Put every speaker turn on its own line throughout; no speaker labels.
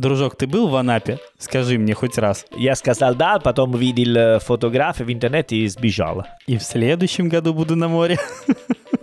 Дружок, ты был в Анапе? Скажи мне хоть раз.
Я сказал да, потом видел э, фотографии в интернете и сбежал.
И в следующем году буду на море.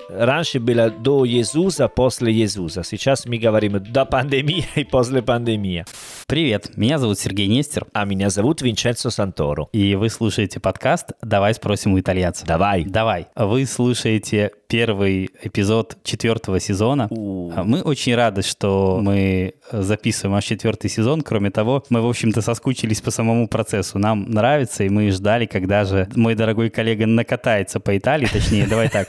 Раньше было до Иисуса, после Иисуса. Сейчас мы говорим до пандемии и после пандемии.
Привет, меня зовут Сергей Нестер.
А меня зовут Винченцо Санторо.
И вы слушаете подкаст «Давай спросим у итальянца».
Давай.
Давай. Вы слушаете первый эпизод четвертого сезона.
У.
Мы очень рады, что мы записываем аж четвертый сезон. Кроме того, мы, в общем-то, соскучились по самому процессу. Нам нравится, и мы ждали, когда же мой дорогой коллега накатается по Италии. Точнее, давай так.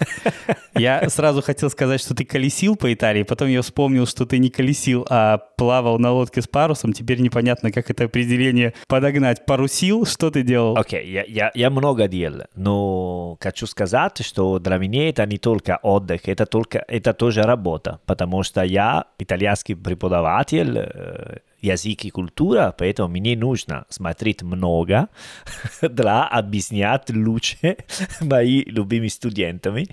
Я сразу хотел сказать, что ты колесил по Италии, потом я вспомнил, что ты не колесил, а плавал на лодке с парусом. Теперь непонятно, как это определение подогнать. Парусил? Что ты делал?
Окей, я, я, я много делал, но хочу сказать, что для меня это не только отдых, это, только, это тоже работа, потому что я итальянский преподаватель, э, язык и культура, поэтому мне нужно смотреть много для объяснять лучше моим любимыми студентами,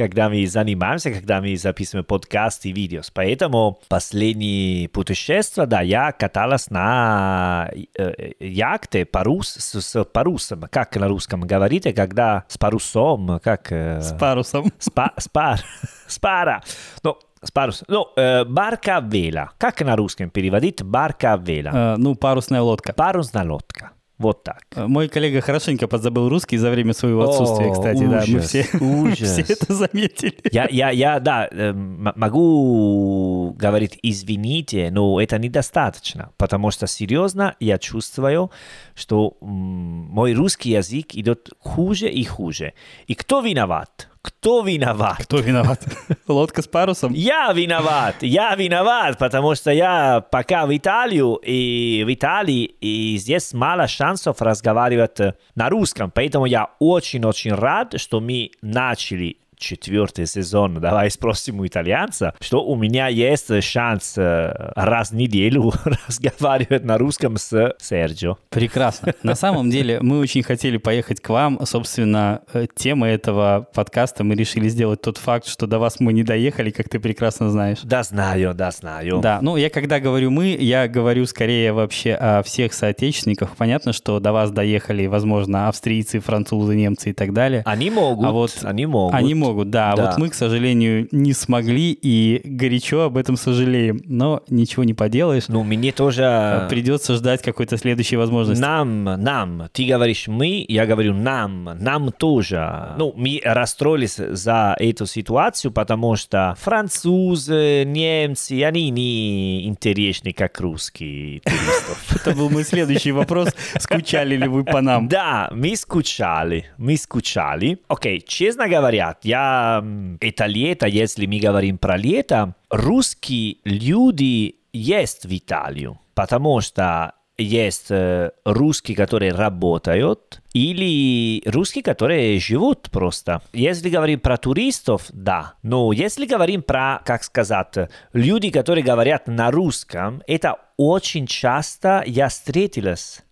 когда мы занимаемся, когда мы записываем подкасты и видео. Поэтому последние путешествия, да, я каталась на э, яхте парус, с, с парусом. Как на русском говорите, когда с парусом, как... Э,
С парусом.
Спа, спар, спара. Ну, с парус. Ну, э, барка а вела. Как на русском переводить барка а вела?
Э, ну, парусная лодка.
Парусная лодка. Вот так.
Э, Мой коллега хорошенько подзабыл русский за время своего отсутствия,
О,
кстати. да, мы
ужас,
все,
ужас.
все это заметили.
Я, я, я, да, э, могу говорить извините, но это недостаточно, потому что серьезно я чувствую, что мой русский язык идет хуже и хуже. И кто виноват? Кто виноват?
Кто виноват? Лодка с парусом?
Я виноват, я виноват, потому что я пока в Италию, и в Италии, и здесь мало шансов разговаривать на русском, поэтому я очень-очень рад, что мы начали четвертый сезон «Давай спросим у итальянца», что у меня есть шанс э, раз в неделю разговаривать на русском с Серджио.
Прекрасно. На самом деле, мы очень хотели поехать к вам. Собственно, э, тема этого подкаста мы решили сделать тот факт, что до вас мы не доехали, как ты прекрасно знаешь.
Да, знаю, да, знаю.
Да, ну я когда говорю мы, я говорю скорее вообще о всех соотечественниках. Понятно, что до вас доехали, возможно, австрийцы, французы, немцы и так далее.
Они могут,
А вот
они могут.
Они могут, да. А
Да.
Вот мы, к сожалению, не смогли и горячо об этом сожалеем. Но ничего не поделаешь.
Ну, мне тоже...
Придется ждать какой-то следующей возможности.
Нам, нам. Ты говоришь мы, я говорю нам. Нам тоже. Ну, мы расстроились за эту ситуацию, потому что французы, немцы, они не интересны, как русские туристов.
Это был мой следующий вопрос. Скучали ли вы по нам?
Да, мы скучали, мы скучали. Окей, честно говоря, я м, это лето, если мы говорим про лето, русские люди есть в Италию, потому что есть э, русские, которые работают, или русские, которые живут просто. Если говорим про туристов, да. Но если говорим про, как сказать, люди, которые говорят на русском, это очень часто я встретилась.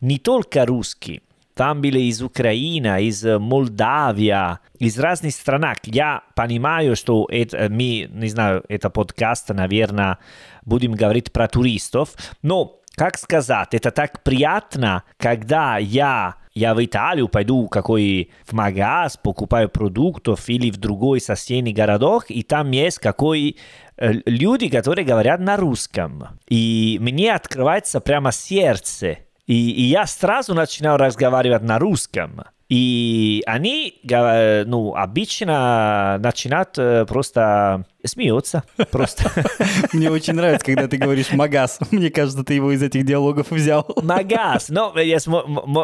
Не только русские. Там были из Украины, из Молдавии, из разных стран. Я понимаю, что это, мы, не знаю, это подкаст, наверное, будем говорить про туристов, но, как сказать, это так приятно, когда я я в Италию пойду какой в магаз, покупаю продуктов или в другой соседний городок, и там есть какой люди, которые говорят на русском. И мне открывается прямо сердце. И, и я сразу начинаю разговаривать на русском. И они, га- ну, обычно начинают э, просто смеются. Просто.
Мне очень нравится, когда ты говоришь «магаз». Мне кажется, ты его из этих диалогов взял.
Магаз. Но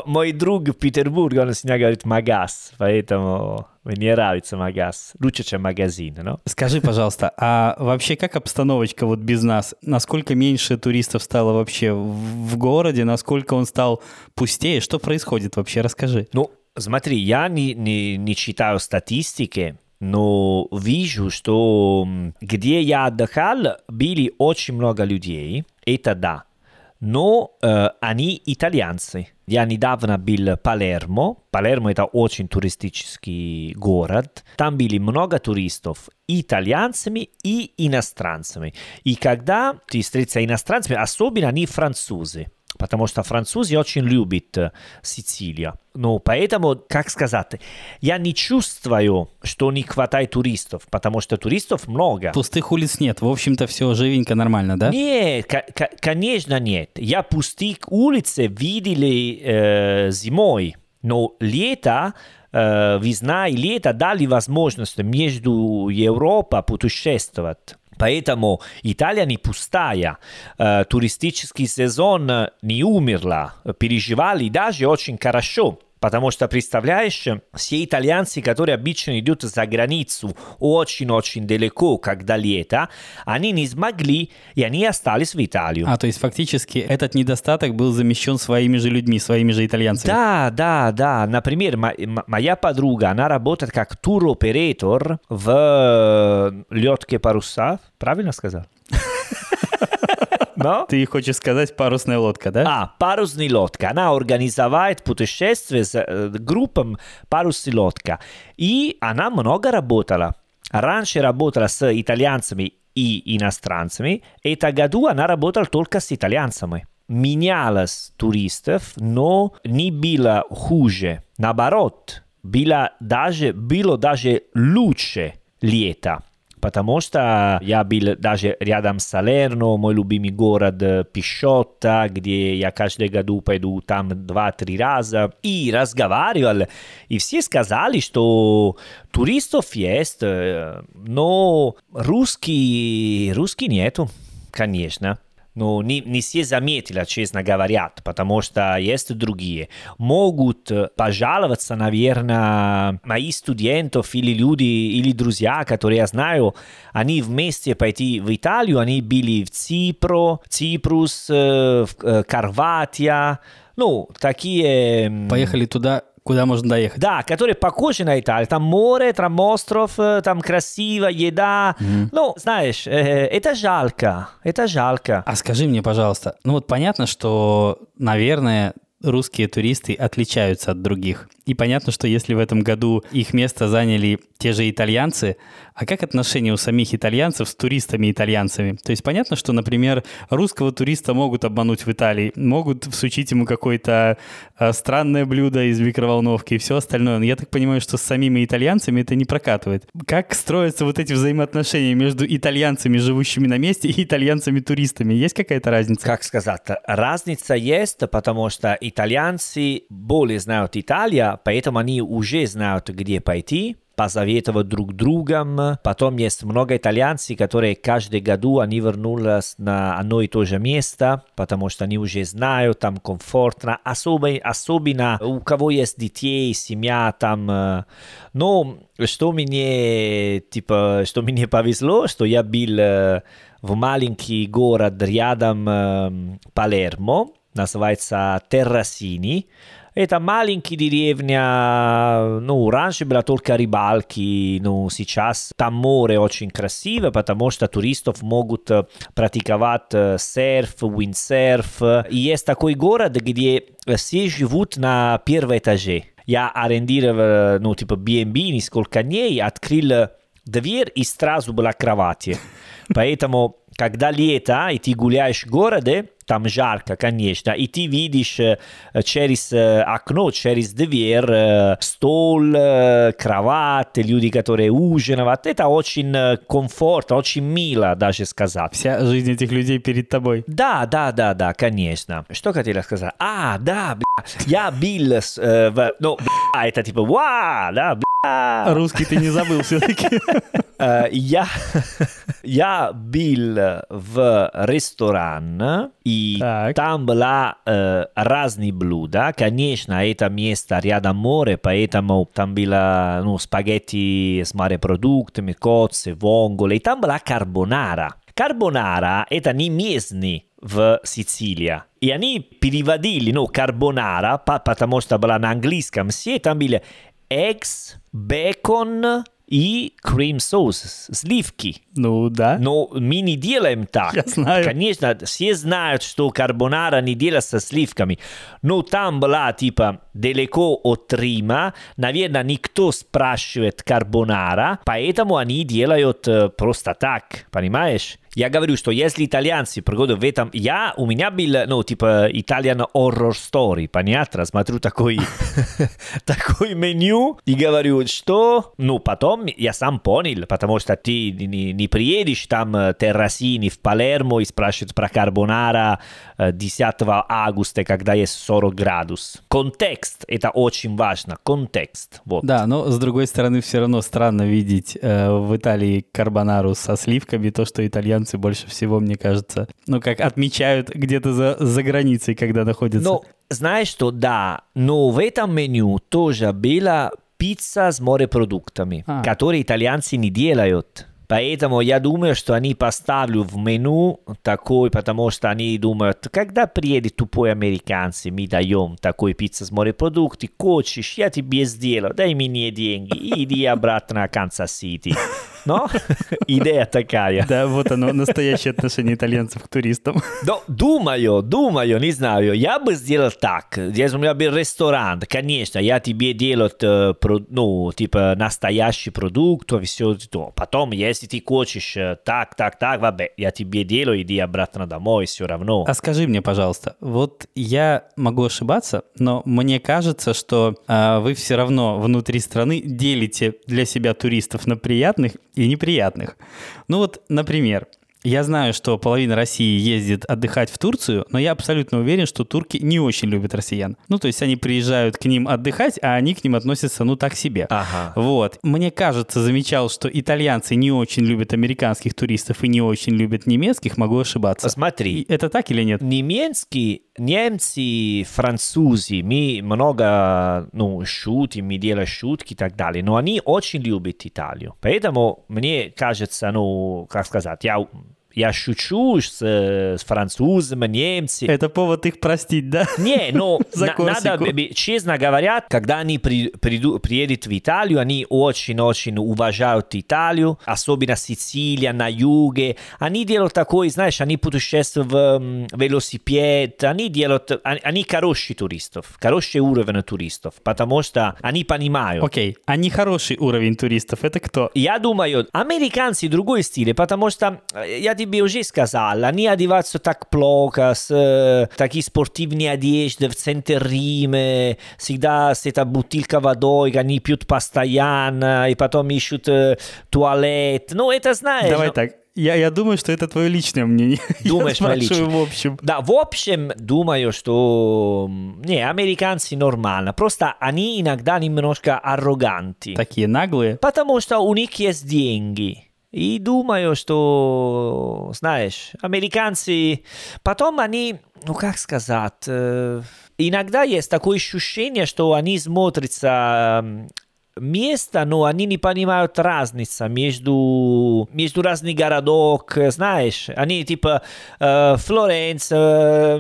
мой друг в Петербурге, он всегда говорит магаз. Поэтому мне нравится магаз. Лучше, чем магазин, ну?
Скажи, пожалуйста, а вообще как обстановочка вот без нас? Насколько меньше туристов стало вообще в городе? Насколько он стал пустее? Что происходит вообще? Расскажи.
Ну, смотри, я не, не, не читаю статистики, но вижу, что где я отдыхал, были очень много людей. Это да. Но э, они итальянцы. Я недавно был в Палермо. Палермо это очень туристический город. Там были много туристов, итальянцами и иностранцами. И когда ты встретишься иностранцами, особенно они французы, потому что французы очень любят э, Сицилию. Ну, поэтому, как сказать, я не чувствую, что не хватает туристов, потому что туристов много.
Пустых улиц нет. В общем-то, все живенько, нормально, да?
Нет, конечно нет. Я пустых улицы видели э, зимой, но лето э, весна и лето дали возможность между Европой путешествовать. Поэтому Италия не пустая, э, туристический сезон не умерла, переживали даже очень хорошо. Потому что, представляешь, все итальянцы, которые обычно идут за границу очень-очень далеко, когда лето, они не смогли, и они остались в Италию.
А, то есть фактически этот недостаток был замещен своими же людьми, своими же итальянцами?
Да, да, да. Например, моя подруга, она работает как туроператор в лёдке паруса. Правильно сказал?
Но? Ты хочешь сказать парусная лодка, да?
А, парусная лодка. Она организовывает путешествие с э, группом парусная лодка. И она много работала. Раньше работала с итальянцами и иностранцами. Это году она работала только с итальянцами. Менялась туристов, но не было хуже. Наоборот, было даже, было даже лучше лето. Потому что я был даже рядом с Салерно, мой любимый город Пишотта, где я каждый году пойду там два-три раза, и разговаривал, и все сказали, что туристов есть, но русский, русский нету, конечно. Ну, не, не все заметили, честно говоря, потому что есть другие. Могут пожаловаться, наверное, мои студентов или люди, или друзья, которые я знаю, они вместе пойти в Италию, они были в Ципро, Ципрус, в Карватия, ну, такие...
Поехали туда Куда можно доехать?
Да, которые похожи на Италию. Там море, там остров, там красиво, еда. Mm-hmm. Ну, знаешь, э, это жалко. Это жалко.
А скажи мне, пожалуйста, ну вот понятно, что, наверное, русские туристы отличаются от других. И понятно, что если в этом году их место заняли те же итальянцы, а как отношения у самих итальянцев с туристами-итальянцами? То есть понятно, что, например, русского туриста могут обмануть в Италии, могут всучить ему какое-то э, странное блюдо из микроволновки и все остальное. Но я так понимаю, что с самими итальянцами это не прокатывает. Как строятся вот эти взаимоотношения между итальянцами, живущими на месте, и итальянцами-туристами? Есть какая-то разница?
Как сказать? Разница есть, потому что итальянцы более знают Италию, поэтому они уже знают, где пойти, посоветовать друг другом. Потом есть много итальянцев, которые каждый году они вернулись на одно и то же место, потому что они уже знают, там комфортно, особенно, особенно у кого есть детей, семья там. Но что мне, типа, что мне повезло, что я был в маленький город рядом Палермо, называется Террасини. Это маленькая деревня, ну, раньше была только рыбалки, ну, сейчас там море очень красиво, потому что туристов могут практиковать серф, виндсерф. И есть такой город, где все живут на первом этаже. Я арендировал, ну, типа, B&B несколько дней, открыл дверь и сразу была кровать. Поэтому, когда лето, и ты гуляешь в городе, там жарко, конечно, и ты видишь через окно, через дверь стол, кровать, люди, которые ужинают. Это очень комфортно, очень мило, даже сказать.
Вся жизнь этих людей перед тобой.
Да, да, да, да, конечно. Что хотела сказать? А, да, бля, я был, э, в, ну, бля, это типа, вау, да, бля.
Русский ты не забыл все-таки.
Я, я был в ресторан, и так. там была э, разные блюда. Конечно, это место рядом море, поэтому там было ну, спагетти с морепродуктами, коцы, вонголи. И там была карбонара. Карбонара – это не местный в Сицилии. И они переводили, ну, карбонара, потому что была на английском, все там были eggs, bacon и крем-соус, сливки.
Ну да.
Но мы не делаем так.
Я знаю.
Конечно, все знают, что карбонара не делается сливками. Но там была типа далеко от Рима. Наверное, никто спрашивает карбонара, поэтому они делают э, просто так. Понимаешь? Я говорю, что если итальянцы приходят в этом... Я, у меня был, ну, типа, Italian Horror Story, понятно? Смотрю такой, такой меню и говорю, что... Ну, потом я сам понял, потому что ты не, не приедешь там террасини в Палермо и спрашивают про карбонара 10 августа, когда есть 40 градус. Контекст, это очень важно, контекст. Вот.
Да, но с другой стороны, все равно странно видеть э, в Италии карбонару со сливками, то, что итальянцы итальянцы больше всего, мне кажется, ну, как отмечают где-то за, за границей, когда находятся.
Ну, знаешь что, да, но в этом меню тоже была пицца с морепродуктами, а. которые итальянцы не делают. Поэтому я думаю, что они поставлю в меню такой, потому что они думают, когда приедет тупой американцы, мы даем такой пицца с морепродукты, хочешь, я тебе сделаю, дай мне деньги, иди обратно на Канзас-Сити. Но идея такая.
Да, вот оно, настоящее отношение итальянцев к туристам.
Да, думаю, думаю, не знаю. Я бы сделал так. Если у меня был ресторан, конечно, я тебе делаю, э, ну, типа, настоящий продукт, все то. Потом, если ты хочешь э, так, так, так, вабе, я тебе делаю, иди обратно домой, все равно.
А скажи мне, пожалуйста, вот я могу ошибаться, но мне кажется, что э, вы все равно внутри страны делите для себя туристов на приятных и неприятных. Ну вот, например, я знаю, что половина России ездит отдыхать в Турцию, но я абсолютно уверен, что турки не очень любят россиян. Ну, то есть они приезжают к ним отдыхать, а они к ним относятся, ну, так себе.
Ага.
Вот. Мне кажется, замечал, что итальянцы не очень любят американских туристов и не очень любят немецких, могу ошибаться.
Смотри.
Это так или нет?
Немецкий, немцы, французы, мы много, ну, шутим, мы делаем шутки и так далее, но они очень любят Италию. Поэтому мне кажется, ну, как сказать, я я шучу с, с французами, немцами.
Это повод их простить, да?
Не, но на, надо, честно говоря, когда они при, приду, приедут в Италию, они очень-очень уважают Италию, особенно Сицилия, на юге. Они делают такой, знаешь, они путешествуют в велосипед, они делают, они, они хорошие туристов, хороший уровень туристов, потому что они понимают.
Окей, okay. они хороший уровень туристов, это кто?
Я думаю, американцы другой стиль, потому что я уже сказал, они одеваются так плохо, с э, такие спортивные одежды в центре Рима, всегда с этой бутылкой водой, они пьют постоянно, и потом ищут туалет. Ну, это знаешь.
Давай но... так, я, я думаю, что это твое личное мнение.
Думаешь,
я
личное?
в общем.
Да, в общем, думаю, что... Не, американцы нормально. Просто они иногда немножко арроганты.
Такие наглые?
Потому что у них есть деньги. И думаю, что, знаешь, американцы... Потом они, ну как сказать, э, иногда есть такое ощущение, что они смотрятся место, но они не понимают разницы между, между разных городок, знаешь, они типа э, Флоренция,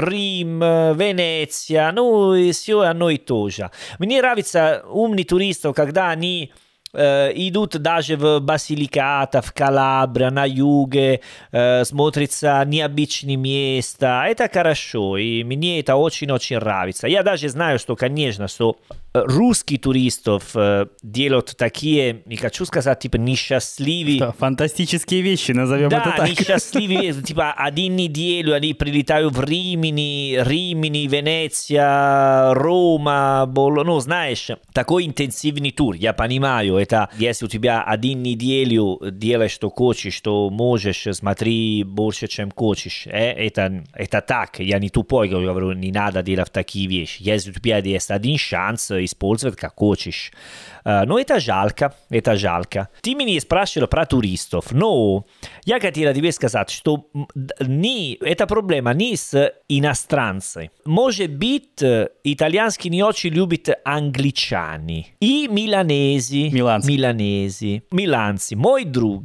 Рим, Венеция, ну, и все одно и то же. Мне нравится умный туристов, когда они э, идут даже в Басиликата, в Калабрия, на юге, э, смотрится необычные места. Это хорошо, и мне это очень-очень нравится. Я даже знаю, что, конечно, что русских туристов э, делают такие, не хочу сказать, типа несчастливые...
Что, фантастические вещи, назовем
да,
это так.
несчастливые, типа один неделю они прилетают в Римини, Римини, Венеция, Рома, Боло, ну, знаешь, такой интенсивный тур, я понимаю, это если у тебя один неделю делаешь, что хочешь, что можешь, смотри больше, чем хочешь, э, это, это так, я не тупой, говорю, не надо делать такие вещи. Если у тебя есть один шанс, использовать как хочешь. Но это жалко, это жалко. Ты меня спрашивал про туристов, но я хотел тебе сказать, что не, это проблема не с иностранцами. Может быть, итальянский не очень любит англичане и миланези.
Миланцы.
Миланези. Миланцы. Мой друг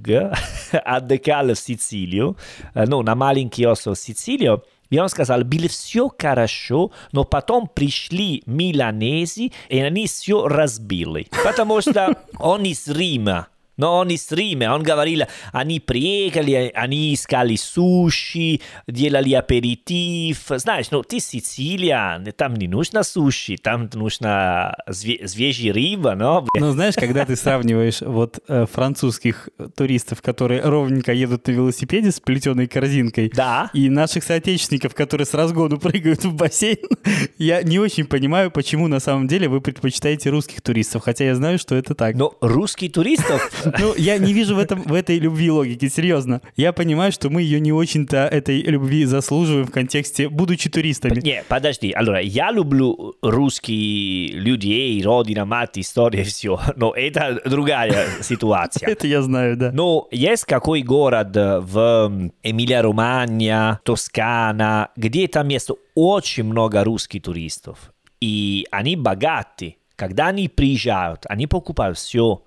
отдыхал в Сицилию, ну, на маленький остров Сицилию, И он сказал, было все хорошо, но потом пришли миланези, и они все разбили. Потому что он из Рима. Но он из Рима, он говорил, они приехали, они искали суши, делали аперитив. Знаешь, ну ты Сицилия, там не нужно суши, там нужно све- свежий рыба, но...
Ну, знаешь, когда ты сравниваешь вот э, французских туристов, которые ровненько едут на велосипеде с плетеной корзинкой,
Да.
и наших соотечественников, которые с разгону прыгают в бассейн, я не очень понимаю, почему на самом деле вы предпочитаете русских туристов, хотя я знаю, что это так.
Но русских туристов
Ну, я не вижу в, этом, в этой любви логики, серьезно. Я понимаю, что мы ее не очень-то этой любви заслуживаем в контексте, будучи туристами.
Не, подожди. Allora, я люблю русских людей, родина, мать, история, все. Но это другая ситуация.
Это я знаю, да.
Но есть какой город в Эмилия-Романья, Тоскана, где там есть очень много русских туристов. И они богаты. Когда они приезжают, они покупают все.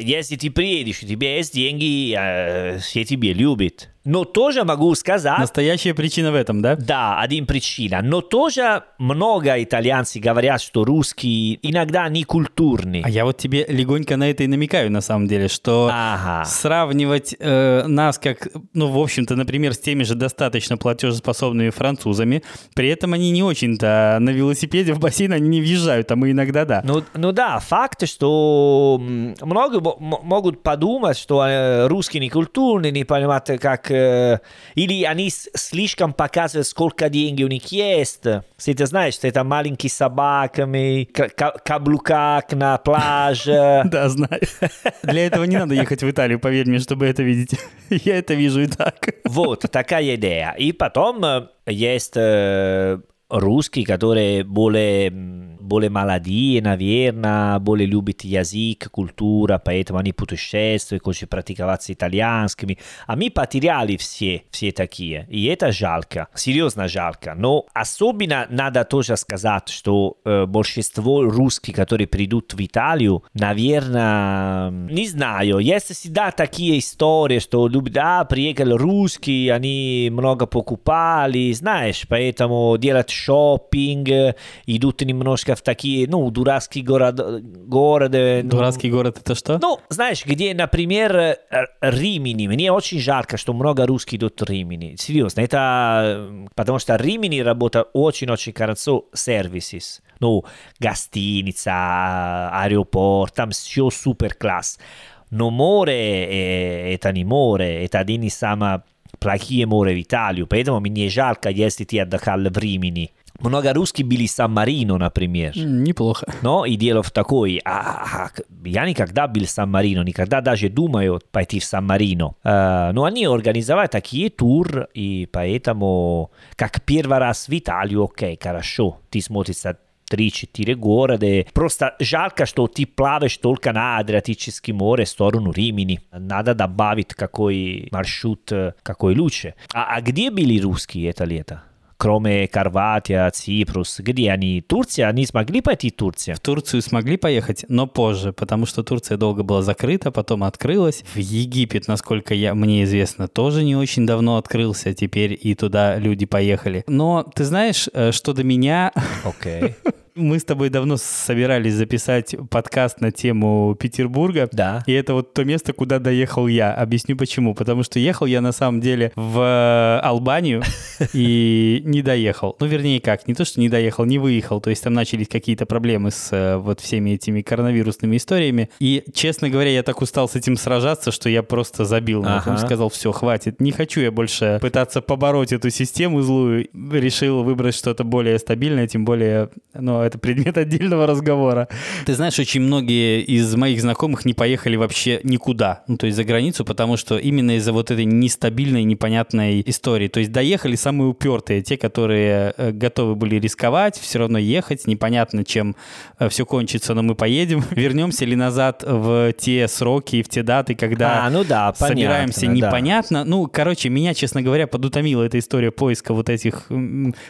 Если ты приедешь, у тебя есть деньги, э, все тебя любят. Но тоже могу сказать...
Настоящая причина в этом, да?
Да, один причина. Но тоже много итальянцев говорят, что русские иногда не культурные.
А я вот тебе легонько на это и намекаю, на самом деле, что
Ага.
сравнивать э, нас как, ну, в общем-то, например, с теми же достаточно платежеспособными французами, при этом они не очень-то на велосипеде в бассейн они не въезжают, а мы иногда да.
Ну, ну да, факт, что много могут подумать, что э, русские не культурные, не понимают, как... э, или они слишком показывают, сколько денег у них есть. Если ты знаешь, что это маленькие собаками, каблуках на пляже.
Да, знаю. Для этого не надо ехать в Италию, поверь мне, чтобы это видеть. Я это вижу и так.
Вот, такая идея. И потом э, есть э, русские, которые более, более молодые, наверное, более любят язык, культура, поэтому они путешествуют, хотят практиковать с итальянскими. А мы потеряли все, все такие. И это жалко, серьезно жалко. Но особенно надо тоже сказать, что э, большинство русских, которые придут в Италию, наверное, не знаю, есть всегда такие истории, что любят, да, приехали русские, они много покупали, знаешь, поэтому делать шопинг, идут немножко в такие, ну, дурацкие город, города. ну,
Дурацкий город это что?
ну, знаешь, где, например, Римини. Мне очень жалко, что много русских идут в Римини. Серьезно, это потому что Римини работает очень-очень хорошо сервисис. Ну, гостиница, аэропорт, там все супер класс. Но море э, это не море, это один из самых плохие море в Италию. Поэтому мне жалко, если ты отдыхал в Римини. Много русских были в Сан-Марино, например.
М, Неплохо.
Но и дело в такой, а, а, я никогда был в Сан-Марино, никогда даже думаю пойти в Сан-Марино. Э, но они организовали такие тур, и поэтому, как первый раз в Италию, окей, хорошо, ты смотришь 3-4 города. Просто жалко, что ты плаваешь только на Адриатическое море в сторону Римини. Надо добавить какой маршрут, какой лучше. А, а где были русские это лето? Кроме Хорватия, Ципрус, где они? Турция? Они смогли пойти в Турцию?
В Турцию смогли поехать, но позже, потому что Турция долго была закрыта, потом открылась. В Египет, насколько я, мне известно, тоже не очень давно открылся, теперь и туда люди поехали. Но ты знаешь, э, что до меня,
Окей.
Мы с тобой давно собирались записать подкаст на тему Петербурга.
Да.
И это вот то место, куда доехал я. Объясню почему. Потому что ехал я на самом деле в э, Албанию и не доехал. Ну, вернее, как, не то, что не доехал, не выехал. То есть там начались какие-то проблемы с э, вот всеми этими коронавирусными историями. И, честно говоря, я так устал с этим сражаться, что я просто забил.
Ага.
Сказал, все, хватит. Не хочу я больше пытаться побороть эту систему злую. Решил выбрать что-то более стабильное, тем более, ну, это предмет отдельного разговора. Ты знаешь, очень многие из моих знакомых не поехали вообще никуда, ну, то есть за границу, потому что именно из-за вот этой нестабильной, непонятной истории. То есть доехали самые упертые, те, которые э, готовы были рисковать, все равно ехать, непонятно, чем все кончится, но мы поедем. Вернемся ли назад в те сроки и в те даты, когда
А, ну да, понятно.
собираемся
да.
непонятно. Ну, короче, меня, честно говоря, подутомила эта история поиска вот этих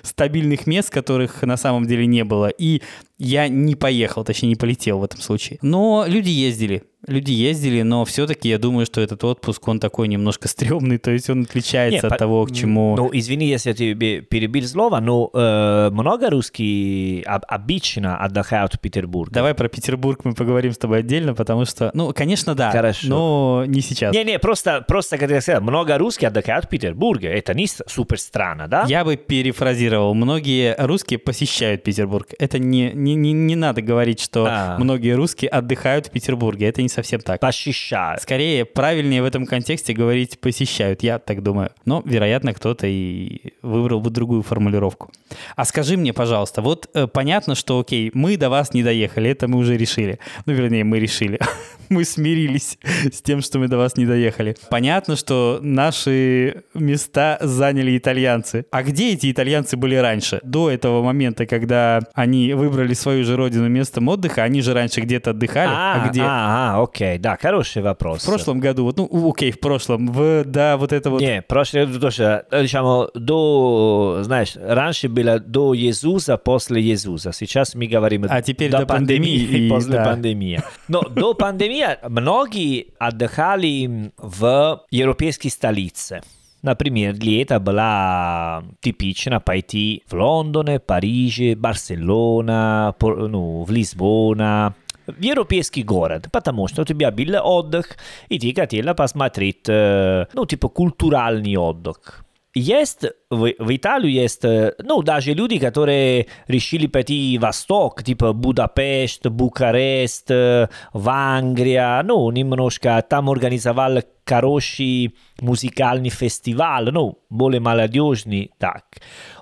стабильных мест, которых на самом деле не было. И i Я не поехал, точнее, не полетел в этом случае. Но люди ездили люди ездили, но все-таки я думаю, что этот отпуск, он такой немножко стрёмный, то есть он отличается Нет, от того, к чему...
Ну, извини, если я тебе перебил слово, но э, много русских обычно отдыхают в Петербурге.
Давай про Петербург мы поговорим с тобой отдельно, потому что, ну, конечно, да, Хорошо. но не сейчас.
Не-не, просто, просто, как я сказал, много русских отдыхают в Петербурге, это не супер странно, да?
Я бы перефразировал, многие русские посещают Петербург. Это не, не, не, не надо говорить, что а. многие русские отдыхают в Петербурге, это не совсем так.
Посещают.
Скорее, правильнее в этом контексте говорить посещают, я так думаю. Но, вероятно, кто-то и выбрал бы другую формулировку. А скажи мне, пожалуйста, вот э, понятно, что, окей, мы до вас не доехали, это мы уже решили. Ну, вернее, мы решили. мы смирились с тем, что мы до вас не доехали. Понятно, что наши места заняли итальянцы. А где эти итальянцы были раньше? До этого момента, когда они выбрали свою же родину местом отдыха, они же раньше где-то отдыхали, а, а где...
А, а, окей, да, хороший вопрос.
В прошлом году, вот, ну, окей, в прошлом, в, да, вот это вот...
Не, в прошлом году тоже, дiciamo, до, знаешь, раньше было до Иисуса, после Иисуса. Сейчас мы говорим
а теперь до, до пандемии, пандемии
и после да. пандемии. Но до пандемии многие отдыхали в европейские столицы. Например, лето была типично пойти в Лондоне, Париже, Барселона, ну, в Лисбона, в европейский город, потому что у тебя был отдых, и ты хотела посмотреть, ну, типа, культуральный отдых. Есть в, в Италию есть, ну, даже люди, которые решили пойти в восток, типа Будапешт, Букарест, в Англию, ну, немножко там организовали хороший музыкальный фестиваль, ну, более молодежный, так.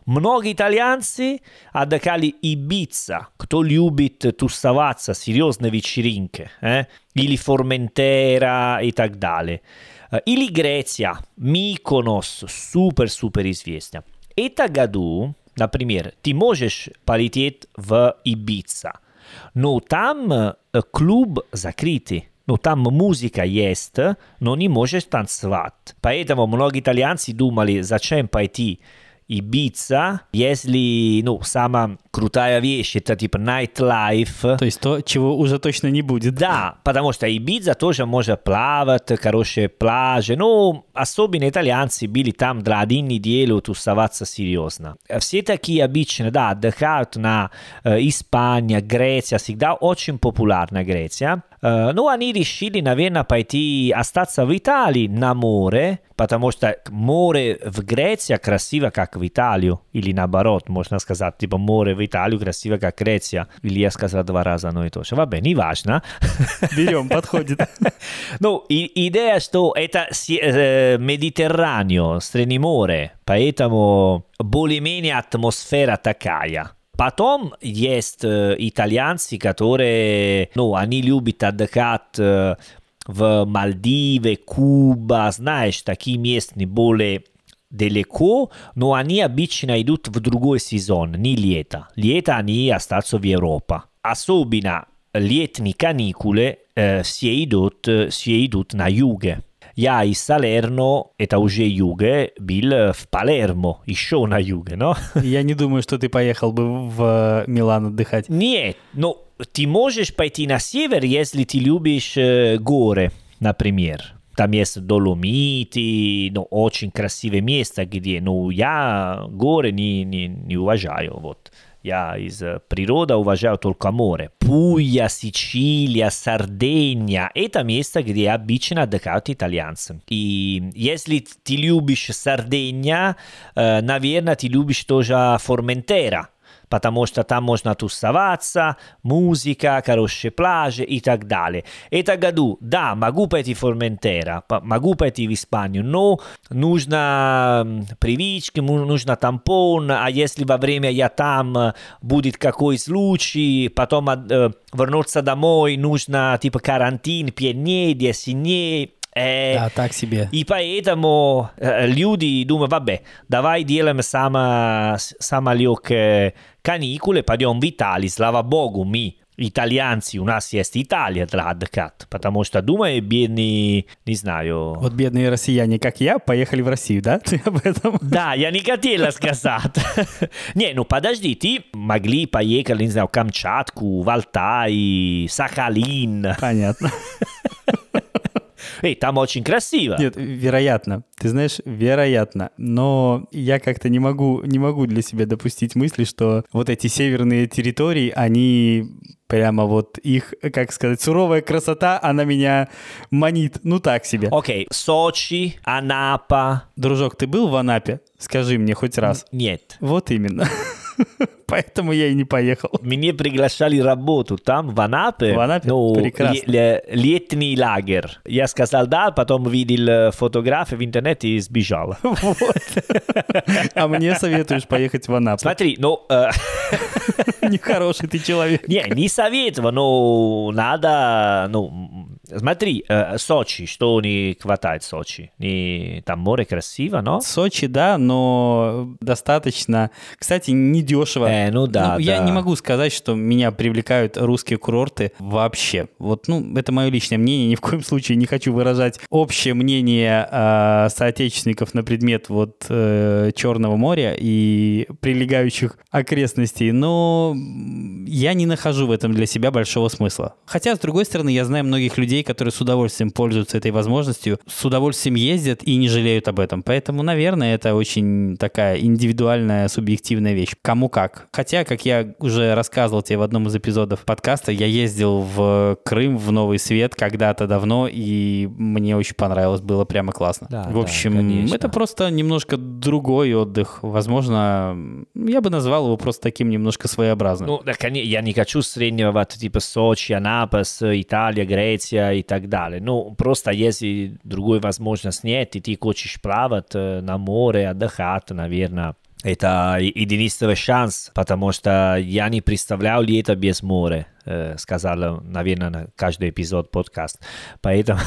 Многие итальянцы отдыхали Ибица, кто любит тусоваться, Eh, ili Grecija, Mikonos, super, super izvjesna. Eta gadu, na primjer, ti možeš paritet v Ibiza, no tam eh, klub zakriti. No, tam muzika jest, no ni možeš tam svat. Pa je tamo mnogi italijanci dumali, začem pa je ti uh, Ибица, если, ну, самая крутая вещь, это типа nightlife.
То есть то, чего уже точно не будет.
Да, потому что Ибица тоже может плавать, хорошие пляжи. Ну, особенно итальянцы были там для один неделю тусоваться серьезно. Все такие обычно, да, отдыхают на э, Испания, Греция, всегда очень популярна Греция. Э, ну, они решили, наверное, пойти остаться в Италии на море, потому что море в Греции красиво, как в Италию, или наоборот, можно сказать, типа море в Италию красиво, как Греция, или я сказал два раза одно и то же. Vabbè, не важно.
Берем, подходит.
ну, и, идея, что это э, Медiterранeo, море, поэтому более-менее атмосфера такая. Потом есть э, итальянцы, которые, ну, они любят отдыхать э, в Мальдиве, Куба, знаешь, такие местные более далеко, но они обычно идут в другой сезон, не лето. Лето они остаются в Европе. Особенно летние каникулы э, все, идут, все идут на юге. Я из Салерно, это уже юге, был в Палермо, еще на юге, но...
Я не думаю, что ты поехал бы в Милан отдыхать.
Нет, но ты можешь пойти на север, если ты любишь э, горы, например. Там есть Доломиты, ну, очень красивое место, где, ну, я горы не, не, не уважаю, вот. Я из природы уважаю только море. Пуя, Сицилия, Сардения – это место, где обычно отдыхают итальянцы. И если ты любишь Сардения, наверное, ты любишь тоже Форментера – потому что там можно тусоваться, музыка, хорошие пляжи и так далее. Это году, да, могу пойти в Форментера, могу пойти в Испанию, но нужно привычки, нужно тампон, а если во время я там будет какой случай, потом э, вернуться домой, нужно типа карантин 5 дней, 10 дней,
Э, да, так себе.
И поэтому э, люди думают, vabbè, давай делаем само, самолет каникулы, пойдем в Италию, слава богу, мы итальянцы, у нас есть Италия для отдыхать, потому что, думаю, бедные, не знаю...
Вот бедные россияне, как я, поехали в Россию, да? Ты об этом?
Да, я не хотела сказать. Не, ну подожди, ты могли поехать, не знаю, Камчатку, в Алтай, Сахалин.
Понятно.
Эй, там очень красиво.
Нет, вероятно. Ты знаешь, вероятно. Но я как-то не могу, не могу для себя допустить мысли, что вот эти северные территории, они прямо вот их, как сказать, суровая красота, она меня манит. Ну так себе.
Окей, okay. Сочи, Анапа.
Дружок, ты был в Анапе? Скажи мне хоть раз.
Нет.
Вот именно. Поэтому я и не поехал.
Мне приглашали работу там, в Анапе.
В Анапе? Ну, Прекрасно.
летний лагерь. Я сказал да, потом видел э, фотографии в интернете и сбежал. Вот.
А мне советуешь поехать в Анапу?
Смотри, ну... Э,
Нехороший ты человек.
Не, не советую, но надо... Ну, смотри, э, Сочи, что не хватает Сочи? Не, там море красиво, но...
Сочи, да, но достаточно... Кстати, недешево.
Э, ну да, ну, да.
Я не могу сказать, что меня привлекают русские курорты вообще. Вот, ну, это мое личное мнение. Ни в коем случае не хочу выражать общее мнение э, соотечественников на предмет вот э, Черного моря и прилегающих окрестностей, но я не нахожу в этом для себя большого смысла. Хотя, с другой стороны, я знаю многих людей, которые с удовольствием пользуются этой возможностью, с удовольствием ездят и не жалеют об этом. Поэтому, наверное, это очень такая индивидуальная, субъективная вещь. Кому как. Хотя, как я уже рассказывал тебе в одном из эпизодов подкаста, я ездил в Крым, в Новый Свет когда-то давно, и мне очень понравилось, было прямо классно. Да, в общем, да, это просто немножко другой отдых. Возможно, я бы назвал его просто таким немножко своеобразным.
Ну, так я не хочу сравнивать типа Сочи, Анапас, Италия, Греция и так далее. Ну, просто если другой возможности нет, и ты хочешь плавать на море, отдыхать, наверное, это единственный шанс, потому что я не представлял лето без моря, сказал, наверное, на каждый эпизод подкаст. Поэтому...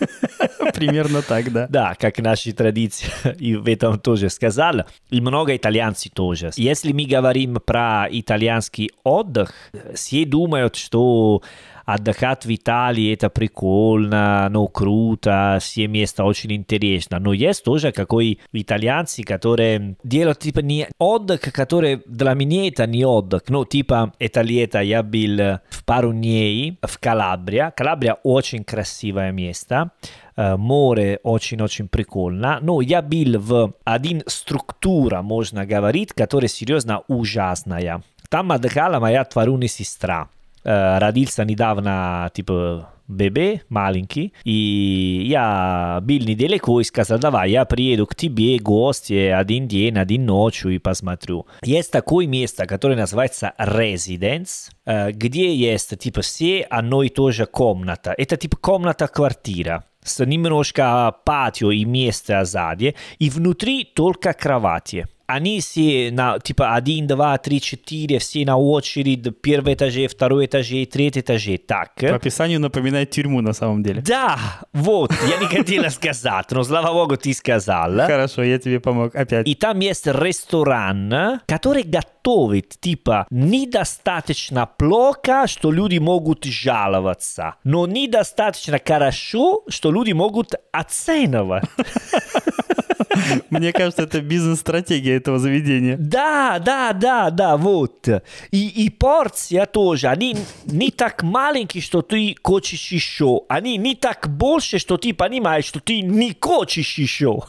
Примерно так, да.
Да, как наши традиции, и в этом тоже сказал. И много итальянцев тоже. Если мы говорим про итальянский отдых, все думают, что отдыхать в Италии это прикольно, ну круто, все места очень интересно. Но есть тоже какой итальянцы, которые делают типа не отдых, который для меня это не отдых. Ну типа это лето я был в пару дней в Калабрия. Калабрия очень красивое место. море очень-очень прикольно. Но я был в один структура, можно говорить, которая серьезно ужасная. Там отдыхала моя тварная сестра. Родился недавно, типа, бебе маленький, и я был недалеко и сказал, давай, я приеду к тебе, гости, один день, один ночью и посмотрю. Есть такое место, которое называется Residence, где есть, типа, все одно и то же комната. Это, типа, комната-квартира с немножко патио и место сзади, и внутри только кровати. они все на типа 1, 2, 3, 4, все на очередь, первый этаже, второй этаже, третий этаже, так.
По описанию напоминает тюрьму на самом деле.
Да, вот, я не хотела сказать, но слава богу ты сказал.
Хорошо, я тебе помог опять.
И там есть ресторан, который готовит типа недостаточно плохо, что люди могут жаловаться, но недостаточно хорошо, что люди могут оценивать.
Мне кажется, это бизнес-стратегия этого заведения.
Да, да, да, да, вот. И, и порция тоже. Они не так маленькие, что ты хочешь еще. Они не так больше, что ты понимаешь, что ты не хочешь еще.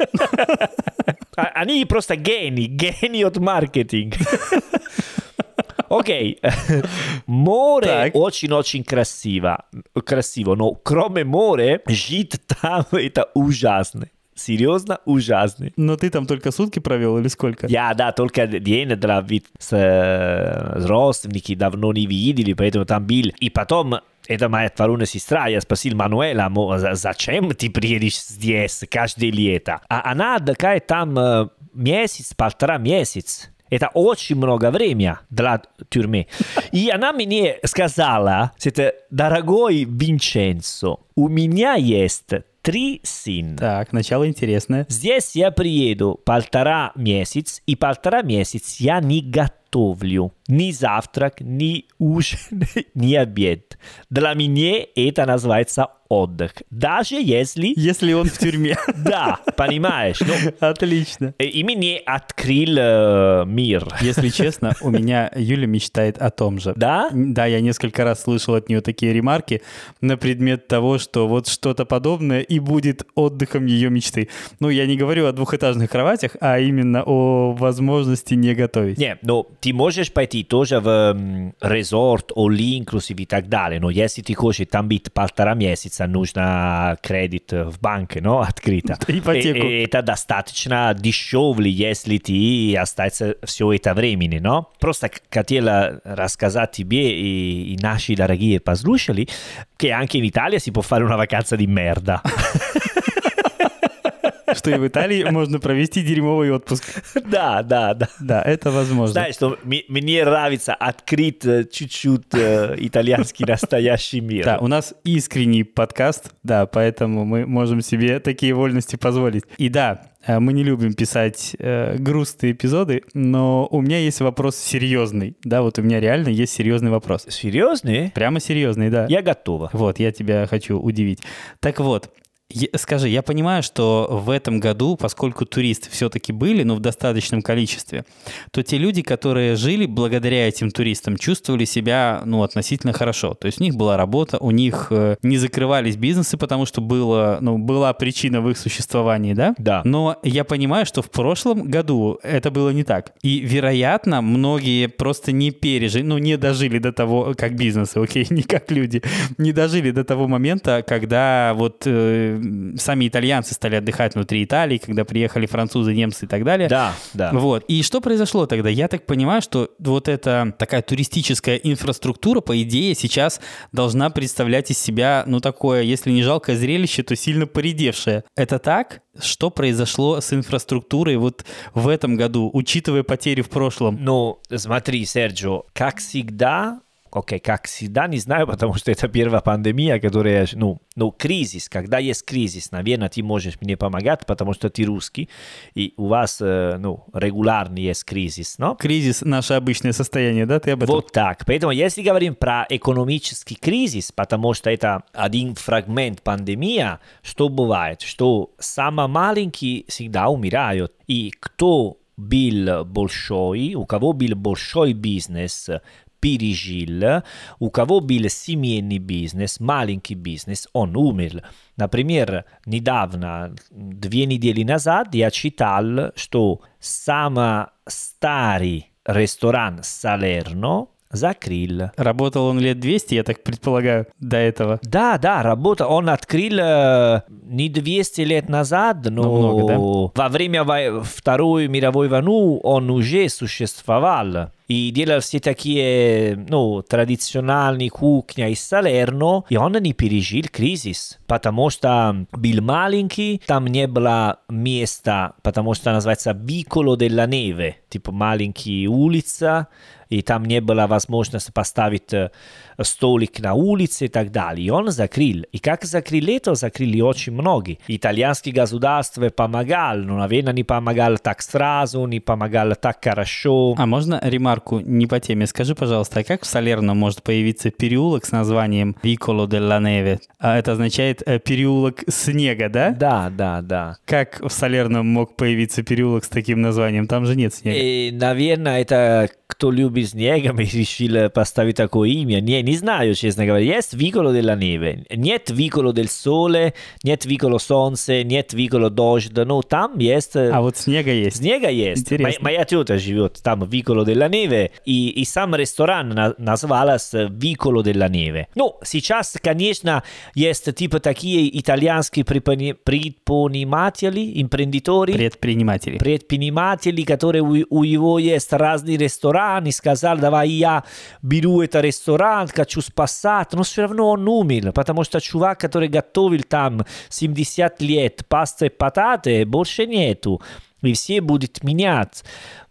Они просто гений, гений от маркетинга. Окей, море очень-очень красиво, красиво, но кроме моря, жить там это ужасно. Серьезно ужасный.
Но ты там только сутки провел или сколько?
Я, да, только день для вид с, с родственники давно не видели, поэтому там был. И потом это моя творная сестра, я спросил Мануэла, зачем ты приедешь здесь каждое лето? А она отдыхает там месяц, полтора месяца. Это очень много времени для тюрьмы. И она мне сказала, это, дорогой Винченцо, у меня есть три сына.
Так, начало интересное.
Здесь я приеду полтора месяц, и полтора месяц я не готов готовлю ни завтрак, ни ужин, ни обед. Для меня это называется отдых. Даже если...
Если он в тюрьме.
Да, понимаешь. Ну,
Отлично.
и мне открыл э, мир.
Если честно, у меня Юля мечтает о том же.
Да?
Да, я несколько раз слышал от нее такие ремарки на предмет того, что вот что-то подобное и будет отдыхом ее мечты. Ну, я не говорю о двухэтажных кроватях, а именно о возможности не готовить.
Не, ну, ты можешь пойти тоже в м, резорт, all inclusive и так далее, но если ты хочешь там быть полтора месяца, нужно кредит в банке, но открыто.
Ипотеку.
И- и это достаточно дешевле, если ты остаться все это времени, но просто к- хотела рассказать тебе и, и наши дорогие послушали, che anche in Italia si può fare una vacanza di merda.
Что и в Италии можно провести дерьмовый отпуск.
да, да, да.
Да, это возможно.
Знаешь, что мне нравится открыть э, чуть-чуть э, итальянский настоящий мир.
Да, у нас искренний подкаст, да, поэтому мы можем себе такие вольности позволить. И да, э, мы не любим писать э, грустные эпизоды, но у меня есть вопрос серьезный. Да, вот у меня реально есть серьезный вопрос.
Серьезно?
Прямо серьезный, да.
Я готова.
Вот, я тебя хочу удивить. Так вот, скажи, я понимаю, что в этом году, поскольку туристы все-таки были, но в достаточном количестве, то те люди, которые жили благодаря этим туристам, чувствовали себя, ну, относительно хорошо. То есть у них была работа, у них э, не закрывались бизнесы, потому что было, ну, была причина в их существовании, да?
Да.
Но я понимаю, что в прошлом году это было не так. И, вероятно, многие просто не пережили, ну, не дожили до того, как бизнесы, окей, не как люди, не дожили до того момента, когда вот э, сами итальянцы стали отдыхать внутри Италии, когда приехали французы, немцы и так далее.
Да, да.
Вот. И что произошло тогда? Я так понимаю, что вот эта такая туристическая инфраструктура, по идее, сейчас должна представлять из себя, ну, такое, если не жалкое зрелище, то сильно поредевшее. Это так? Что произошло с инфраструктурой вот в этом году, учитывая потери в прошлом?
Ну, смотри, Серджо, как всегда, окей, как всегда, не знаю, потому что это первая пандемия, которая, ну, ну, кризис, когда есть кризис, наверное, ты можешь мне помогать, потому что ты русский, и у вас, э, ну, регулярный есть кризис, но?
Кризис — наше обычное состояние, да? Ты об этом?
Вот так. Поэтому если говорим про экономический кризис, потому что это один фрагмент пандемия, что бывает? Что самые маленькие всегда умирают. И кто был большой, у кого был большой бизнес, пережил, у кого был семейный бизнес, маленький бизнес, он умер. Например, недавно, две недели назад, я читал, что самый старый ресторан Салерно закрыл.
Работал он лет 200, я так предполагаю, до этого.
Да, да, работа. Он открыл э, не 200 лет назад, но
Ну, много, да?
во время Второй мировой войны он уже существовал. И делал все такие, ну, традиционные кухни из Салерно, и он не пережил кризис, потому что был маленький, там не было места, потому что называется Vicolo della Neve, типа маленькая улица, и там не было возможности столик на улице и так далее. И он закрыл. И как закрыл это, закрыли очень многие. Итальянское государство помогало, но, наверное, не помогало так сразу, не помогало так хорошо.
А можно ремарку не по теме? Скажи, пожалуйста, а как в Салерно может появиться переулок с названием Vicolo della Neve? А это означает переулок снега, да?
Да, да, да.
Как в Салерно мог появиться переулок с таким названием? Там же нет снега.
И, наверное, это кто любит снегом и решил поставить такое имя. Не, не знаю, честно говоря. Есть Vicolo della Neve. Нет Vicolo del Sole, нет Vicolo Солнце, нет Vicolo Дождь. Ну, там есть...
А вот снега есть.
Снега есть.
Интересно.
Мо- Моя тетя живет там в Vicolo della Neve, и, и сам ресторан на- называлась Vicolo della Neve. Ну, сейчас, конечно, есть типа такие итальянские препони- предприниматели, импрендитори,
Предприниматели.
предприниматели, которые у, у его есть разные рестораны, сказали, давай я беру этот ресторан, хочу спасать, но все равно он умер, потому что чувак, который готовил там 70 лет паста и потаты, больше нету. и все будут менять.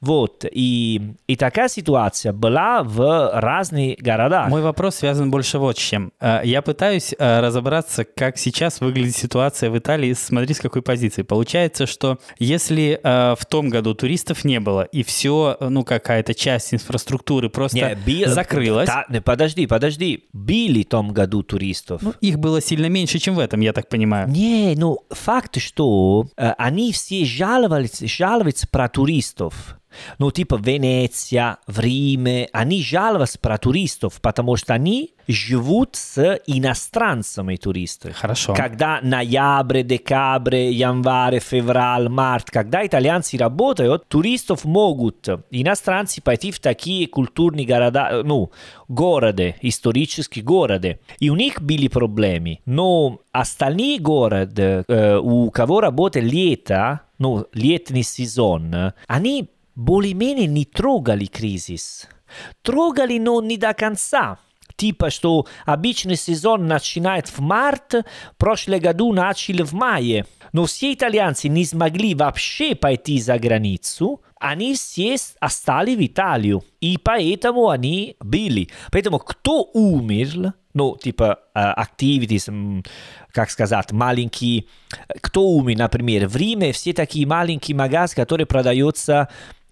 Вот. И, и такая ситуация была в разных городах.
Мой вопрос связан больше вот с чем. Э, я пытаюсь э, разобраться, как сейчас выглядит ситуация в Италии, смотри, с какой позиции. Получается, что если э, в том году туристов не было, и все, ну, какая-то часть инфраструктуры просто не, би... закрылась...
Та, подожди, подожди. Били в том году туристов.
Ну, их было сильно меньше, чем в этом, я так понимаю.
Не, ну, факт, что они все жаловались, жаловались про туристов. Ну, типа Венеция, в Риме, они жаловались про туристов, потому что они живут с иностранцами туристы.
Хорошо.
Когда ноябрь, декабрь, январь, февраль, март, когда итальянцы работают, туристов могут иностранцы пойти в такие культурные города, ну, города, исторические города. И у них были проблемы. Но остальные города, э, у кого работает лето, ну, летний сезон, они более-менее не трогали кризис. Трогали, но не до конца. Типа, что обычный сезон начинает в март, прошлый году начали в мае. Но все итальянцы не смогли вообще пойти за границу, они все остались в Италию. И поэтому они были. Поэтому кто умер, ну, типа, activities, как сказать, маленькие... Кто умер, например, в Риме все такие маленькие магазины, которые продаются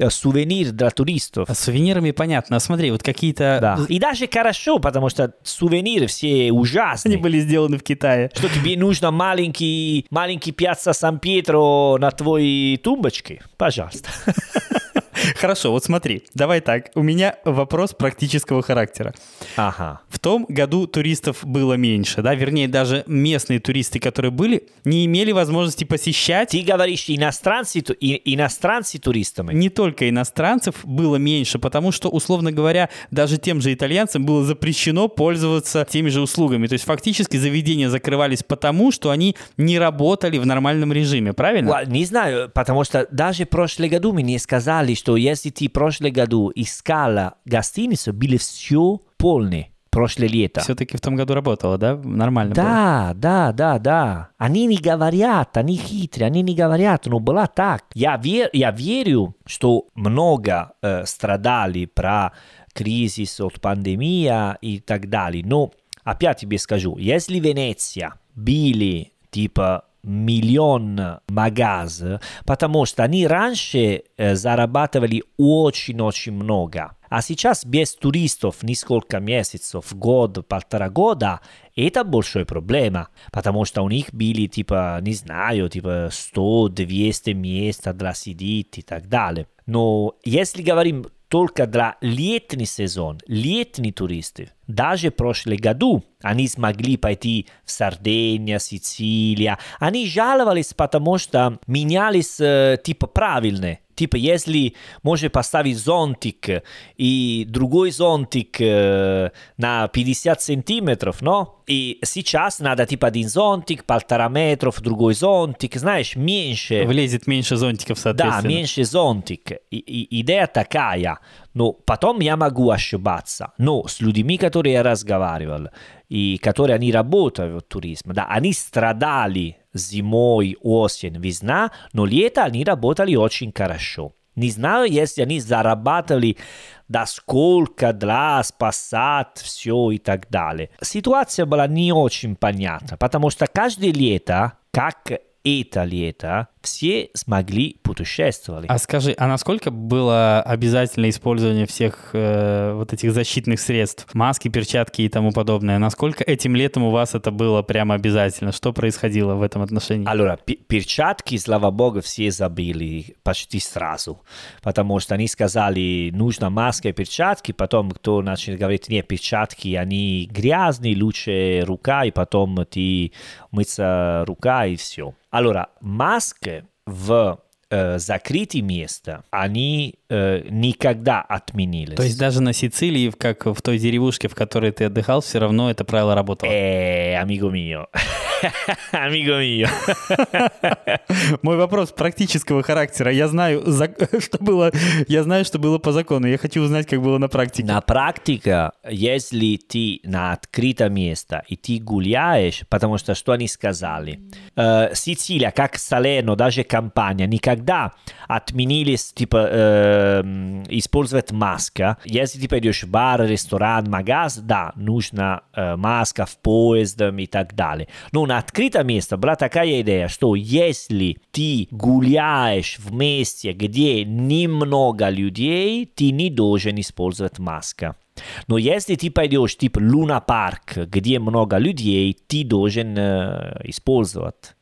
сувенир для туристов.
А с сувенирами понятно. Смотри, вот какие-то...
Да. И даже хорошо, потому что сувениры все ужасные.
Они были сделаны в Китае.
Что тебе нужно маленький, маленький пьяца Сан-Пьетро на твоей тумбочке? Пожалуйста.
Хорошо, вот смотри, давай так. У меня вопрос практического характера.
Ага.
В том году туристов было меньше, да? Вернее, даже местные туристы, которые были, не имели возможности посещать...
Ты говоришь иностранцы, и, иностранцы туристами?
Не только иностранцев было меньше, потому что, условно говоря, даже тем же итальянцам было запрещено пользоваться теми же услугами. То есть фактически заведения закрывались потому, что они не работали в нормальном режиме, правильно?
Не знаю, потому что даже в прошлом году мне сказали, что если ты в прошлом году искала гостиницу, были все полные прошлое лето.
Все-таки в том году работала, да? Нормально
Да, было. да, да, да. Они не говорят, они хитрые, они не говорят, но было так. Я, вер, я верю, что много э, страдали про кризис от пандемии и так далее. Но опять тебе скажу, если Венеция били типа миллион магаз, потому что они раньше э, зарабатывали очень-очень много. А сейчас без туристов несколько месяцев, год, полтора года, это большая проблема, потому что у них были, типа, не знаю, типа 100-200 мест для сидеть и так далее. Но если говорим только для летний сезон, летние туристы. Даже в прошлом году они смогли пойти в Сардинию, Сицилия. Они жаловались, потому что менялись э, типа правильные Типа, если можешь поставить зонтик и другой зонтик э, на 50 сантиметров, но и сейчас надо типа один зонтик, полтора метров, другой зонтик, знаешь, меньше.
Влезет меньше зонтиков, соответственно.
Да, меньше зонтик. И, и, идея такая. Но потом я могу ошибаться. Но с людьми, которые я разговаривал, и которые они работают в туризме, да, они страдали зимой, осень, весна, но лето они работали очень хорошо. Не знаю, если они зарабатывали до сколько для спасать все и так далее. Ситуация была не очень понятна, потому что каждое лето, как это лето все смогли путешествовать.
А скажи, а насколько было обязательно использование всех э, вот этих защитных средств, маски, перчатки и тому подобное? Насколько этим летом у вас это было прямо обязательно? Что происходило в этом отношении?
Allora, перчатки, слава богу, все забили почти сразу, потому что они сказали, нужна маска и перчатки, потом кто начал говорить, нет, перчатки, они грязные, лучше рука, и потом ты мыться рука и все. Allora, маски в э, закрытие места, они э, никогда отменились.
То есть даже на Сицилии, как в той деревушке, в которой ты отдыхал, все равно это правило работало?
Э, амиго мио. Amico mio.
Мой вопрос практического характера. Я знаю, что было, я знаю, что было по закону. Я хочу узнать, как было на практике.
На практике, если ты на открытом месте и ты гуляешь, потому что что они сказали? Э, Сицилия, как Салерно, даже компания, никогда отменились, типа, э, использовать маска. Если ты пойдешь в бар, ресторан, магаз, да, нужна э, маска в поезд и так далее. Но на открытом месте была такая идея, что если ты гуляешь в месте, где немного людей, ты не должен использовать маска. Но если ты пойдешь типа Луна Парк, где много людей, ты должен э, использовать.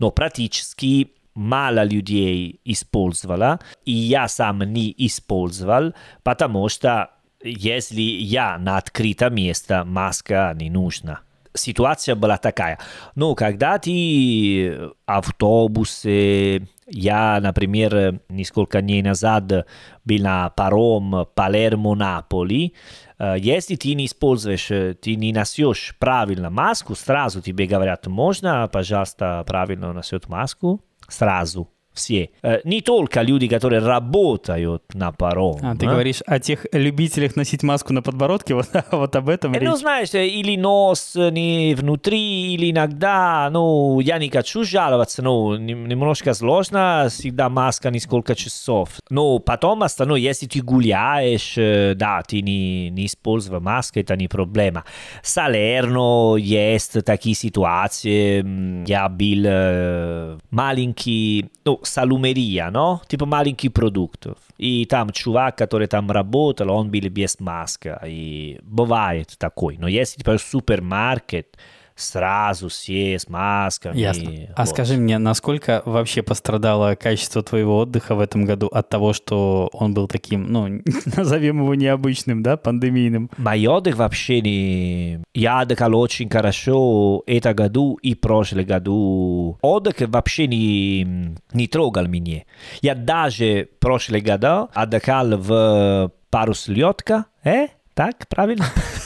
Но практически мало людей использовала, и я сам не использовал, потому что если я на открытом месте, маска не нужна. Ситуация была такая. Ну, когда ты автобусы, я, например, несколько дней назад был на паром Палермо-Наполи, если ты не используешь, ты не носишь правильно маску, сразу тебе говорят, можно, пожалуйста, правильно носить маску? Сразу. Все. Не только люди, которые работают на паром.
А, ты говоришь о тех любителях носить маску на подбородке, вот, вот об этом речь.
Ну, знаешь, или нос не внутри, или иногда, ну, я не хочу жаловаться, ну, немножко сложно, всегда маска несколько часов. Но потом, ну, если ты гуляешь, да, ты не, не используешь маску, это не проблема. Салерно есть такие ситуации, я был маленький, ну, салумерия, no? Типа маленький продукт. И там чувак, который там работал, он был без маска. И бывает такой. Но если типа супермаркет, сразу все с масками.
Ясно. А вот. скажи мне, насколько вообще пострадало качество твоего отдыха в этом году от того, что он был таким, ну, назовем его необычным, да, пандемийным?
Мой отдых вообще не... Я отдыхал очень хорошо это году и прошлый году. Отдых вообще не, не трогал меня. Я даже прошлый год отдыхал в парус лёдка. Э? Так, правильно?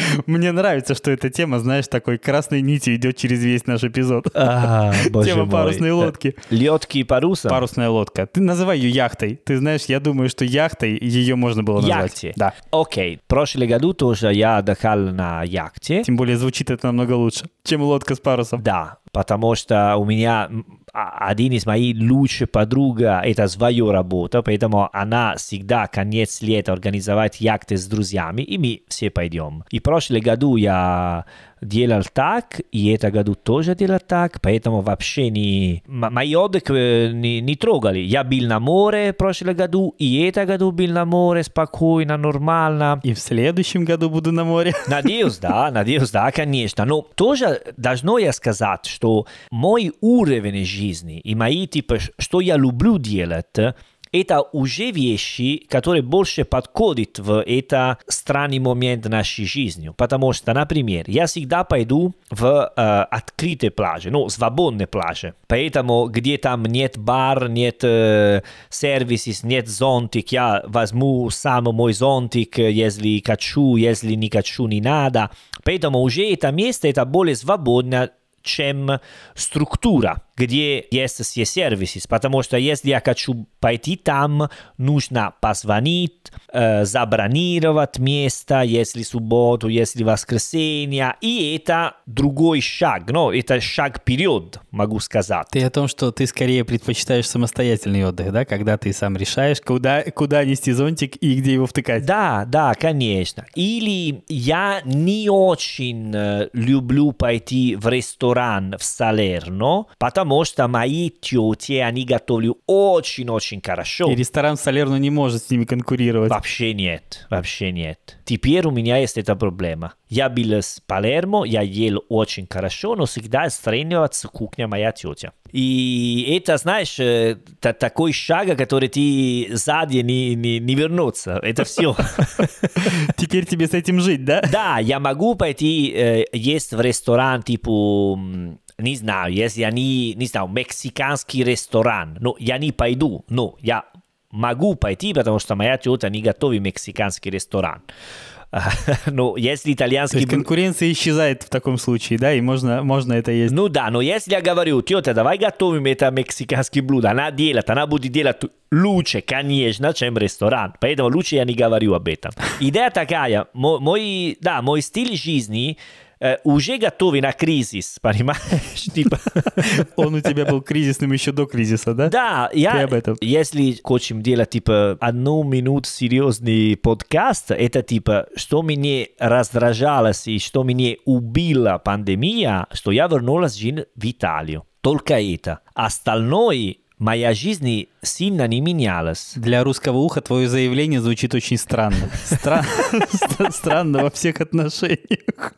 Мне нравится, что эта тема, знаешь, такой красной нитью идет через весь наш эпизод.
А,
тема парусной лодки.
Лодки и паруса?
Парусная лодка. Ты называй ее яхтой. Ты знаешь, я думаю, что яхтой ее можно было назвать.
Яхте?
Да.
Окей. В прошлом году тоже я отдыхал на яхте.
Тем более звучит это намного лучше, чем лодка с парусом.
Да, потому что у меня один из моих лучших подруг это свою работа, поэтому она всегда конец лета организовать яхты с друзьями, и мы все пойдем. И в прошлом году я делал так, и это году тоже делал так, поэтому вообще не... Мои отдых не, не трогали. Я был на море в прошлом году, и это году был на море спокойно, нормально.
И в следующем году буду на море.
Надеюсь, да, надеюсь, да, конечно. Но тоже должно я сказать, что мой уровень жизни и мои, типа, что я люблю делать, это уже вещи, которые больше подходят в это странный момент нашей жизни. Потому что, например, я всегда пойду в э, открытые пляжи, ну, свободные пляжи. Поэтому, где там нет бар, нет э, сервисов, нет зонтик, я возьму сам мой зонтик, если хочу, если не хочу, не надо. Поэтому уже это место, это более свободно, чем структура, где есть все сервисы, потому что если я хочу пойти там, нужно позвонить, э, забронировать место, если субботу, если воскресенье, и это другой шаг, но это шаг вперед, могу сказать.
Ты о том, что ты скорее предпочитаешь самостоятельный отдых, да, когда ты сам решаешь, куда, куда нести зонтик и где его втыкать.
Да, да, конечно. Или я не очень э, люблю пойти в ресторан в Салерно, потому что мои тети, они готовят очень-очень хорошо.
И ресторан Салерно не может с ними конкурировать.
Вообще нет, вообще нет. Теперь у меня есть эта проблема. Я был с Палермо, я ел очень хорошо, но всегда сравнивать кухня моя тетя. И это, знаешь, такой шаг, который ты сзади не, не, не вернуться. Это все.
Теперь тебе с этим жить, да?
Да, я могу пойти э, есть в ресторан, типа, не знаю, если они, не знаю, мексиканский ресторан, но я не пойду, но я могу пойти, потому что моя тетя не готовит мексиканский ресторан. Ну, если итальянский...
То есть конкуренция исчезает в таком случае, да, и можно, можно это есть.
Ну да, но если я говорю, тетя, давай готовим это мексиканский блюдо, она делает, она будет делать лучше, конечно, чем ресторан. Поэтому лучше я не говорю об этом. Идея такая, мой, да, мой стиль жизни э, уже готовы на кризис, понимаешь? типа...
Он у тебя был кризисным еще до кризиса, да?
Да, я, Ты об этом. если хотим делать типа одну минуту серьезный подкаст, это типа, что меня раздражалось и что меня убила пандемия, что я вернулась в Италию. Только это. Остальное Моя жизнь сильно не менялась.
Для русского уха твое заявление звучит очень странно. Странно во всех отношениях.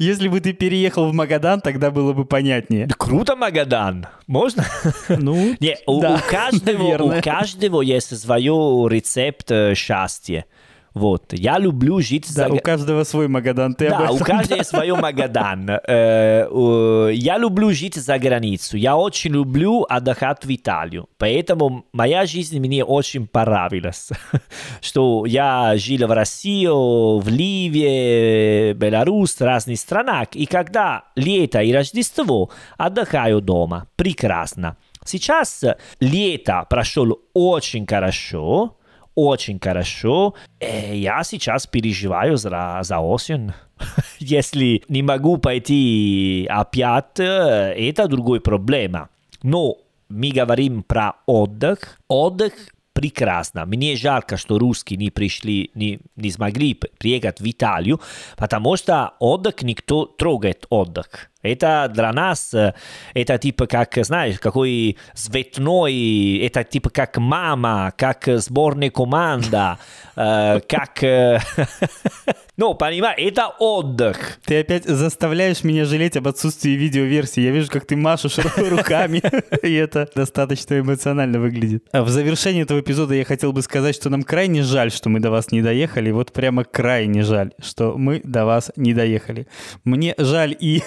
Если бы ты переехал в Магадан, тогда было бы понятнее.
Круто, Магадан. Можно?
Ну,
Не, у, да, у, каждого, у каждого есть свой рецепт э, счастья. Вот. Я люблю жить
да, за... у каждого свой Магадан. Ты
да, у каждого свой Магадан. Э, я люблю жить за границу. Я очень люблю отдыхать в Италию. Поэтому моя жизнь мне очень понравилась. Что я жил в России, в Ливии, Беларусь, разных странах. И когда лето и Рождество, отдыхаю дома. Прекрасно. Сейчас лето прошел очень хорошо очень хорошо. Э, я сейчас переживаю за, за осень. Если не могу пойти опять, э, это другая проблема. Но мы говорим про отдых. Отдых прекрасно. Мне жалко, что русские не пришли, не, не смогли приехать в Италию, потому что отдых никто трогает отдых. Это для нас, это типа как, знаешь, какой цветной, это типа как мама, как сборная команда, как... Ну, понимаешь, это отдых.
Ты опять заставляешь меня жалеть об отсутствии видеоверсии. Я вижу, как ты машешь руками, и это достаточно эмоционально выглядит. В завершении этого эпизода я хотел бы сказать, что нам крайне жаль, что мы до вас не доехали. Вот прямо крайне жаль, что мы до вас не доехали. Мне жаль и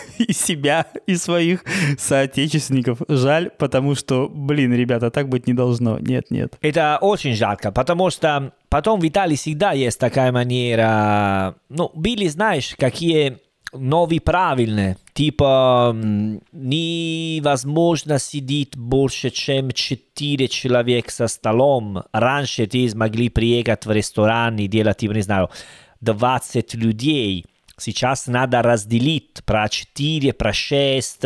себя и своих соотечественников. Жаль, потому что, блин, ребята, так быть не должно. Нет, нет.
Это очень жалко, потому что потом в Италии всегда есть такая манера... Ну, были, знаешь, какие новые правильные. Типа, невозможно сидеть больше, чем 4 человека за столом. Раньше ты смогли приехать в ресторан и делать, типа, не знаю, 20 людей. Сейчас надо разделить про 4, про 6,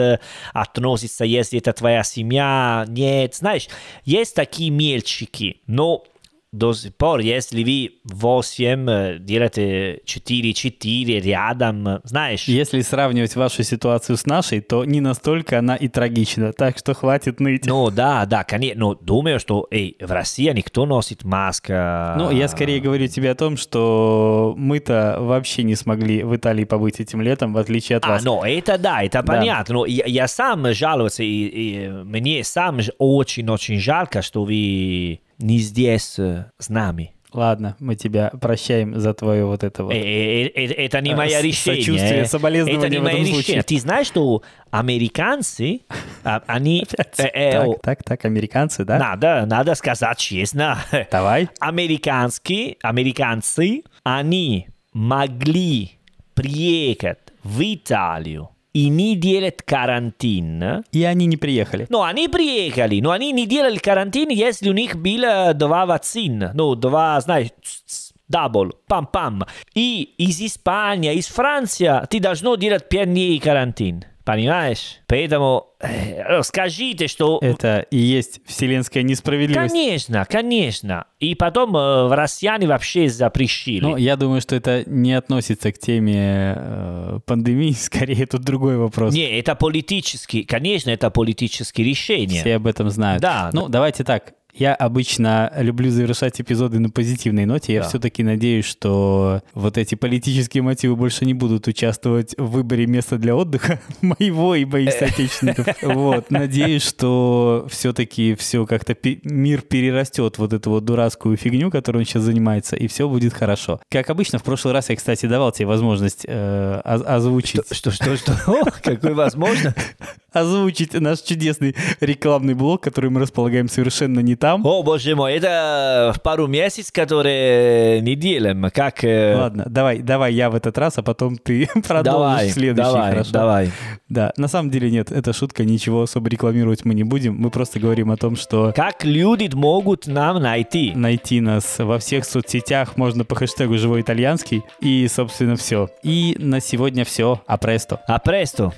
относится, если это твоя семья, нет. Знаешь, есть такие мельчики, но до сих пор, если вы 8 делаете 4-4 рядом, знаешь...
Если сравнивать вашу ситуацию с нашей, то не настолько она и трагична, так что хватит ныть.
Ну да, да, конечно, но думаю, что эй, в России никто носит маску.
Ну, я скорее говорю тебе о том, что мы-то вообще не смогли в Италии побыть этим летом, в отличие от
а,
вас.
ну это да, это да. понятно, но я, я сам жалуюсь, и, и мне сам очень-очень жалко, что вы не здесь с нами.
Ладно, мы тебя прощаем за твое вот это вот.
Это не мое решение.
Сочувствие, соболезнования
Это не мое решение. Ты знаешь, что американцы, они...
Так, так, так, американцы, да?
Надо, надо сказать честно.
Давай.
Американские, американцы, они могли приехать в Италию и не делать карантин.
И они не приехали.
Ну, они приехали, но они не делали карантин, если у них было два вакцин. Ну, два, знаешь, double, пам-пам. И из Испании, из Франции ты должно делать пять дней карантин. Понимаешь? Поэтому э, скажите, что...
Это и есть вселенская несправедливость.
Конечно, конечно. И потом э, россияне вообще запрещили.
Ну, я думаю, что это не относится к теме э, пандемии, скорее тут другой вопрос.
Не, это политический, конечно, это политические решения.
Все об этом знают.
Да.
Ну, давайте так. Я обычно люблю завершать эпизоды на позитивной ноте. Я
Да.
все-таки надеюсь, что вот эти политические мотивы больше не будут участвовать в выборе места для отдыха моего и моих соотечественников. Вот. Надеюсь, что все-таки все как-то мир перерастет вот эту вот дурацкую фигню, которой он сейчас занимается, и все будет хорошо. Как обычно, в прошлый раз я, кстати, давал тебе возможность э, оз- озвучить
Что, что, что? Какой возможно?
озвучить наш чудесный рекламный блок, который мы располагаем совершенно не там.
О, боже мой, это пару месяцев, которые не делаем. Как...
Ладно, давай, давай я в этот раз, а потом ты продолжишь
Давай,
следующий,
давай,
хорошо?
давай.
Да, на самом деле нет, это шутка, ничего особо рекламировать мы не будем. Мы просто говорим о том, что
Как люди могут нам найти?
найти нас во всех соцсетях можно по хэштегу «Живой итальянский». И, собственно, все. И на сегодня все. А престо.
А престо.